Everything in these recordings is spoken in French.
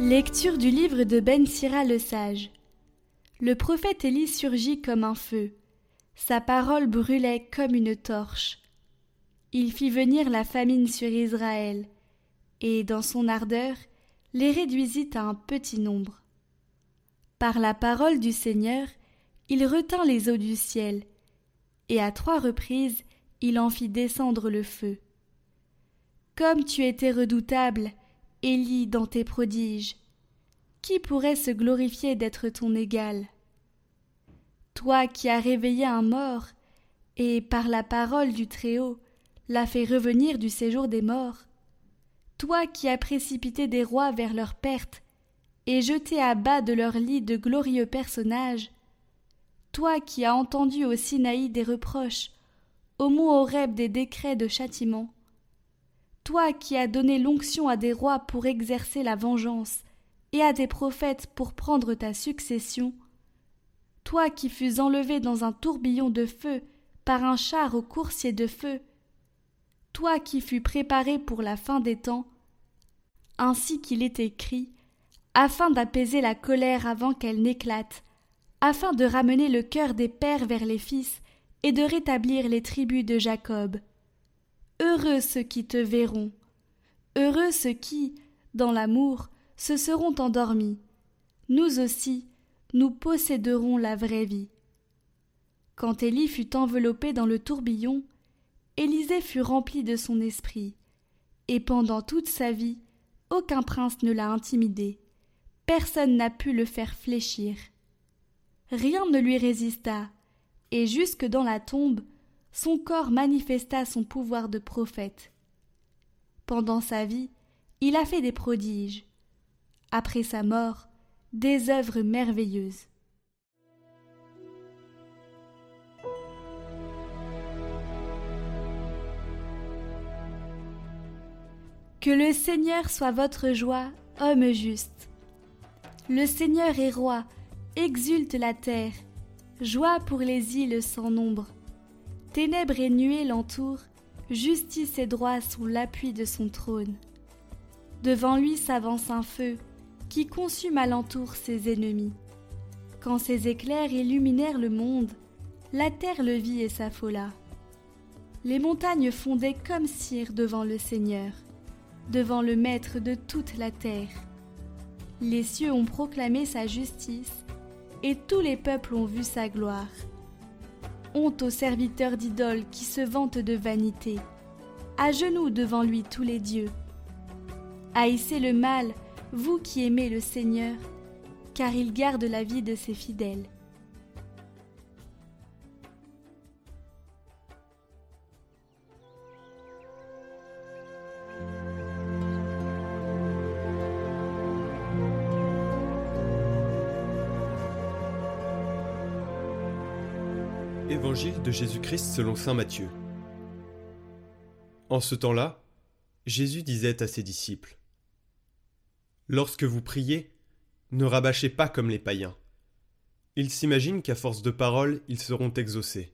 Lecture du livre de Ben Sira le sage. Le prophète Élie surgit comme un feu. Sa parole brûlait comme une torche. Il fit venir la famine sur Israël, et dans son ardeur, les réduisit à un petit nombre. Par la parole du Seigneur, il retint les eaux du ciel, et à trois reprises il en fit descendre le feu. Comme tu étais redoutable, Élie, dans tes prodiges, qui pourrait se glorifier d'être ton égal? Toi qui as réveillé un mort, et par la parole du Très-Haut l'as fait revenir du séjour des morts, toi qui as précipité des rois vers leur perte, et jeté à bas de leur lit de glorieux personnages, toi qui as entendu au Sinaï des reproches, au mont Horeb des décrets de châtiment, toi qui as donné l'onction à des rois pour exercer la vengeance, et à des prophètes pour prendre ta succession, toi qui fus enlevé dans un tourbillon de feu par un char au coursier de feu, toi qui fus préparé pour la fin des temps, ainsi qu'il est écrit, afin d'apaiser la colère avant qu'elle n'éclate, afin de ramener le cœur des pères vers les fils, et de rétablir les tribus de Jacob. Heureux ceux qui te verront. Heureux ceux qui, dans l'amour, se seront endormis. Nous aussi, nous posséderons la vraie vie. Quand Élie fut enveloppé dans le tourbillon, Élisée fut rempli de son esprit, et pendant toute sa vie, aucun prince ne l'a intimidé, personne n'a pu le faire fléchir. Rien ne lui résista, et jusque dans la tombe, son corps manifesta son pouvoir de prophète. Pendant sa vie, il a fait des prodiges. Après sa mort, des œuvres merveilleuses. Que le Seigneur soit votre joie, homme juste. Le Seigneur est roi, exulte la terre, joie pour les îles sans nombre. Ténèbres et nuées l'entourent, justice et droit sont l'appui de son trône. Devant lui s'avance un feu, qui consume alentour ses ennemis. Quand ses éclairs illuminèrent le monde, la terre le vit et s'affola. Les montagnes fondaient comme cire devant le Seigneur, devant le Maître de toute la terre. Les cieux ont proclamé sa justice, et tous les peuples ont vu sa gloire. Honte aux serviteurs d'idoles qui se vantent de vanité. À genoux devant lui tous les dieux. Haïssez le mal, vous qui aimez le Seigneur, car il garde la vie de ses fidèles. Évangile de Jésus-Christ selon Saint Matthieu. En ce temps-là, Jésus disait à ses disciples Lorsque vous priez, ne rabâchez pas comme les païens. Ils s'imaginent qu'à force de paroles, ils seront exaucés.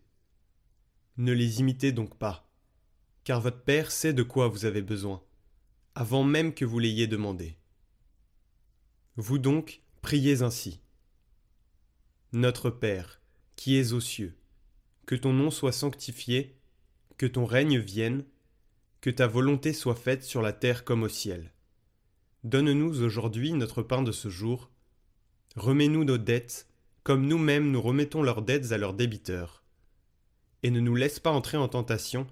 Ne les imitez donc pas, car votre Père sait de quoi vous avez besoin, avant même que vous l'ayez demandé. Vous donc, priez ainsi. Notre Père, qui es aux cieux, que ton nom soit sanctifié, que ton règne vienne, que ta volonté soit faite sur la terre comme au ciel. Donne-nous aujourd'hui notre pain de ce jour. Remets-nous nos dettes, comme nous-mêmes nous remettons leurs dettes à leurs débiteurs. Et ne nous laisse pas entrer en tentation,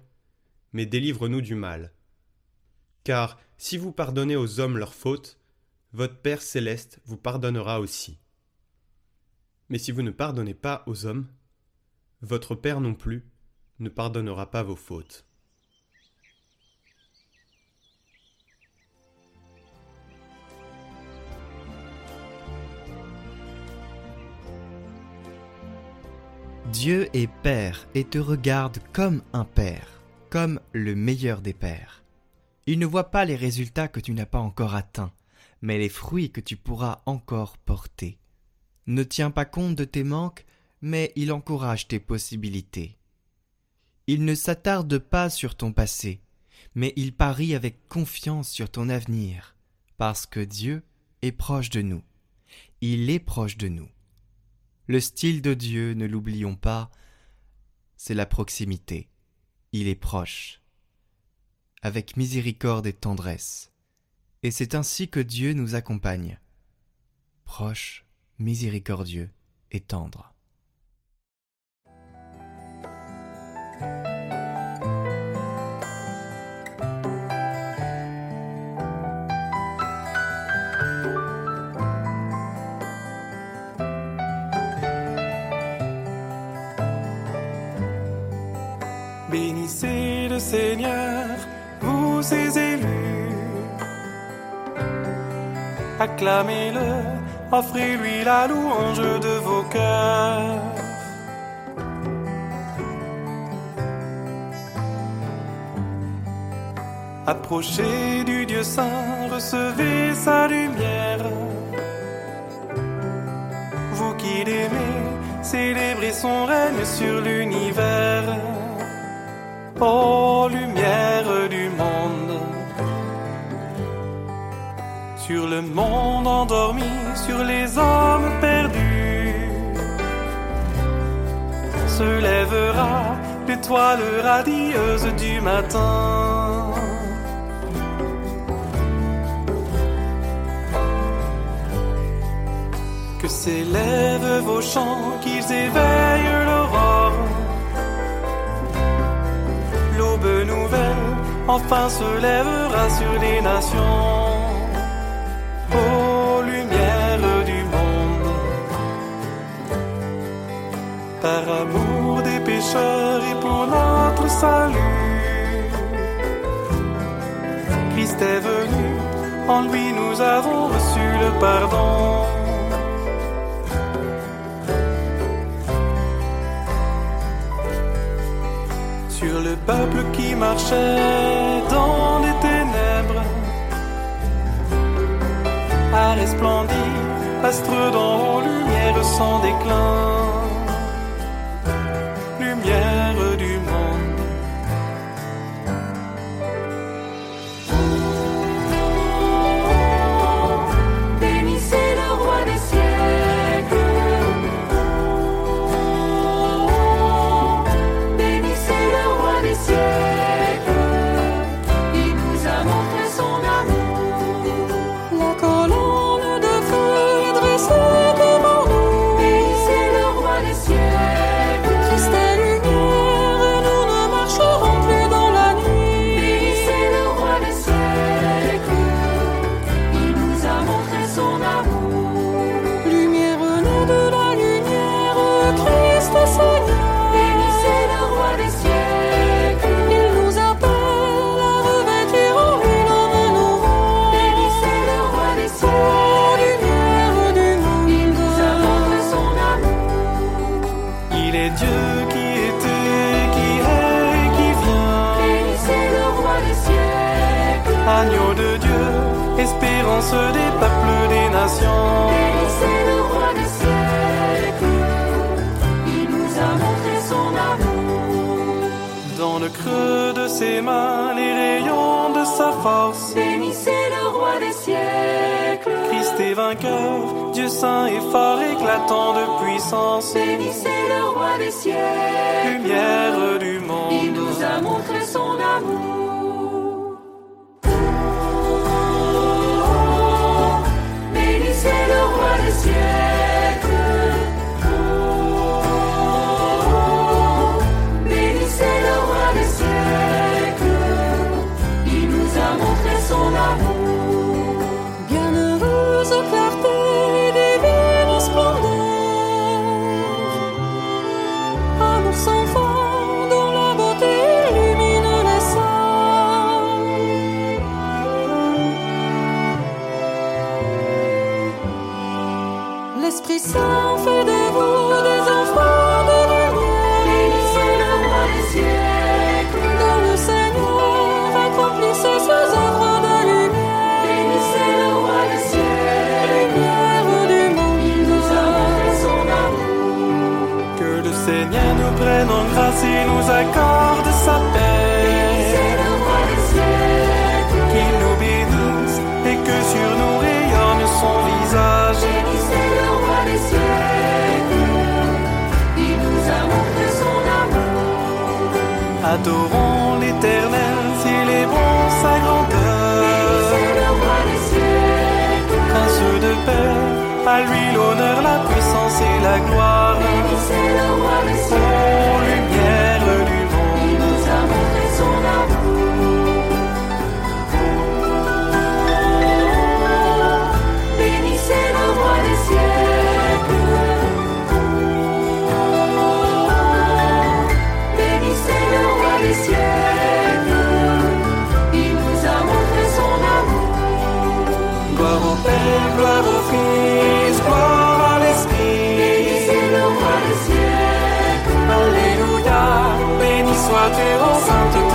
mais délivre-nous du mal. Car si vous pardonnez aux hommes leurs fautes, votre Père céleste vous pardonnera aussi. Mais si vous ne pardonnez pas aux hommes, votre Père non plus ne pardonnera pas vos fautes. Dieu est Père et te regarde comme un Père, comme le meilleur des pères. Il ne voit pas les résultats que tu n'as pas encore atteints, mais les fruits que tu pourras encore porter. Ne tiens pas compte de tes manques, mais il encourage tes possibilités. Il ne s'attarde pas sur ton passé, mais il parie avec confiance sur ton avenir, parce que Dieu est proche de nous. Il est proche de nous. Le style de Dieu, ne l'oublions pas, c'est la proximité. Il est proche, avec miséricorde et tendresse. Et c'est ainsi que Dieu nous accompagne, proche, miséricordieux et tendre. Bénissez le Seigneur, vous ses élus. Acclamez-le, offrez-lui la louange de vos cœurs. Approchez du Dieu saint, recevez sa lumière. Vous qui l'aimez, célébrez son règne sur l'univers ô lumière du monde. Sur le monde endormi, sur les hommes perdus, se lèvera l'étoile radieuse du matin. S'élèvent vos chants, qu'ils éveillent l'aurore l'aube nouvelle enfin se lèvera sur les nations. Ô lumière du monde, par amour des pécheurs et pour notre salut, Christ est venu, en lui nous avons reçu le pardon. Le peuple qui marchait dans les ténèbres. A resplendir, astre dans lumière sans déclin. Creux de ses mains, les rayons de sa force. Bénissez le roi des siècles. Christ est vainqueur, Dieu saint et fort, éclatant de puissance. Bénissez le roi des siècles. Lumière du monde. Adorons l'éternel, s'il est bon, sa grandeur. le roi des siècles. Prince de paix, à lui l'honneur, la puissance et la gloire. Oh, lui toi, t'es enceinte.